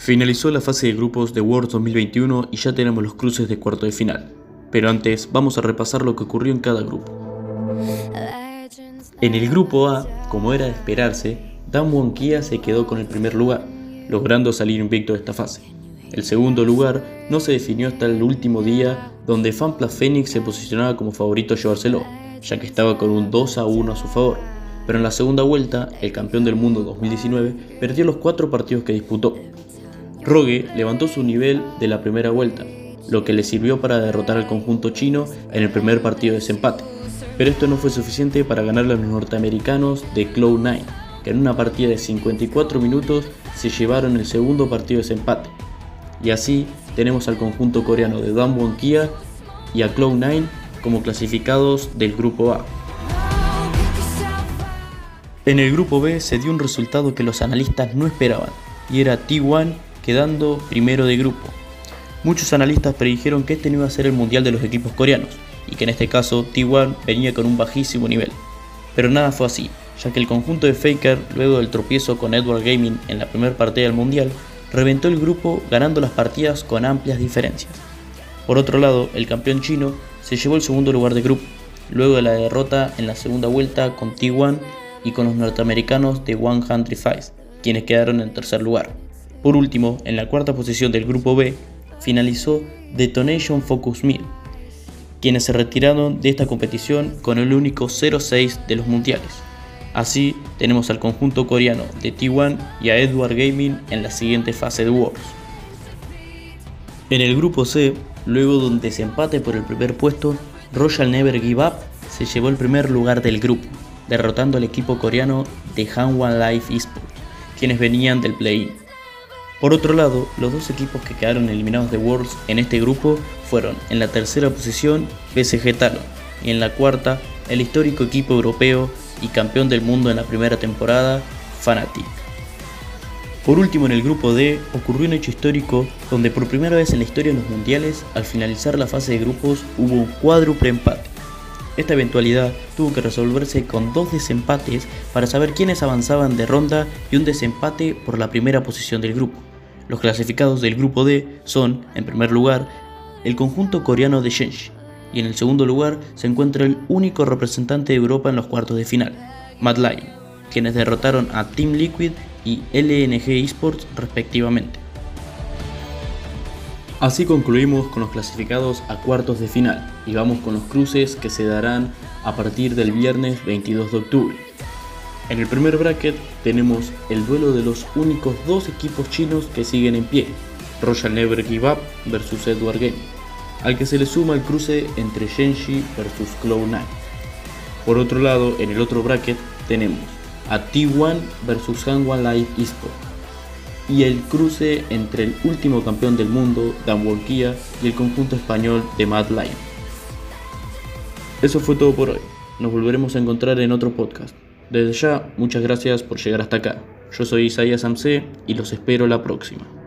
Finalizó la fase de grupos de World 2021 y ya tenemos los cruces de cuarto de final. Pero antes vamos a repasar lo que ocurrió en cada grupo. En el grupo A, como era de esperarse, Dan Wonkia se quedó con el primer lugar, logrando salir invicto de esta fase. El segundo lugar no se definió hasta el último día, donde Fanpla Phoenix se posicionaba como favorito a llevárselo, ya que estaba con un 2 a 1 a su favor. Pero en la segunda vuelta, el campeón del mundo 2019 perdió los cuatro partidos que disputó, Rogue levantó su nivel de la primera vuelta, lo que le sirvió para derrotar al conjunto chino en el primer partido de desempate. Pero esto no fue suficiente para ganarle a los norteamericanos de Cloud9, que en una partida de 54 minutos se llevaron el segundo partido de desempate. Y así tenemos al conjunto coreano de Damwon Kia y a Cloud9 como clasificados del grupo A. En el grupo B se dio un resultado que los analistas no esperaban, y era T1 quedando primero de grupo. Muchos analistas predijeron que este no iba a ser el mundial de los equipos coreanos, y que en este caso T1 venía con un bajísimo nivel. Pero nada fue así, ya que el conjunto de Faker, luego del tropiezo con Edward Gaming en la primera partida del mundial, reventó el grupo ganando las partidas con amplias diferencias. Por otro lado, el campeón chino se llevó el segundo lugar de grupo, luego de la derrota en la segunda vuelta con T1 y con los norteamericanos de One Country Fight, quienes quedaron en tercer lugar. Por último, en la cuarta posición del grupo B, finalizó Detonation Focus Mill, quienes se retiraron de esta competición con el único 0-6 de los mundiales. Así, tenemos al conjunto coreano de T1 y a Edward Gaming en la siguiente fase de Worlds. En el grupo C, luego de un desempate por el primer puesto, Royal Never Give Up se llevó el primer lugar del grupo, derrotando al equipo coreano de Hanwha Life Esports, quienes venían del play-in. Por otro lado, los dos equipos que quedaron eliminados de Worlds en este grupo fueron en la tercera posición PSG Talon y en la cuarta el histórico equipo europeo y campeón del mundo en la primera temporada, Fnatic. Por último, en el grupo D ocurrió un hecho histórico donde por primera vez en la historia de los mundiales, al finalizar la fase de grupos, hubo un cuádruple empate. Esta eventualidad tuvo que resolverse con dos desempates para saber quiénes avanzaban de ronda y un desempate por la primera posición del grupo. Los clasificados del grupo D son, en primer lugar, el conjunto coreano de Shenji, y en el segundo lugar se encuentra el único representante de Europa en los cuartos de final, Mad Lion, quienes derrotaron a Team Liquid y LNG Esports respectivamente. Así concluimos con los clasificados a cuartos de final y vamos con los cruces que se darán a partir del viernes 22 de octubre. En el primer bracket tenemos el duelo de los únicos dos equipos chinos que siguen en pie, Royal Never Give Up versus Edward Game, al que se le suma el cruce entre Shenji versus Cloud9. Por otro lado, en el otro bracket tenemos a T1 versus Hanwha Live Esports y el cruce entre el último campeón del mundo, Dan Wolkia, y el conjunto español de Mad Lion. Eso fue todo por hoy. Nos volveremos a encontrar en otro podcast. Desde ya, muchas gracias por llegar hasta acá. Yo soy Isaías Samse y los espero la próxima.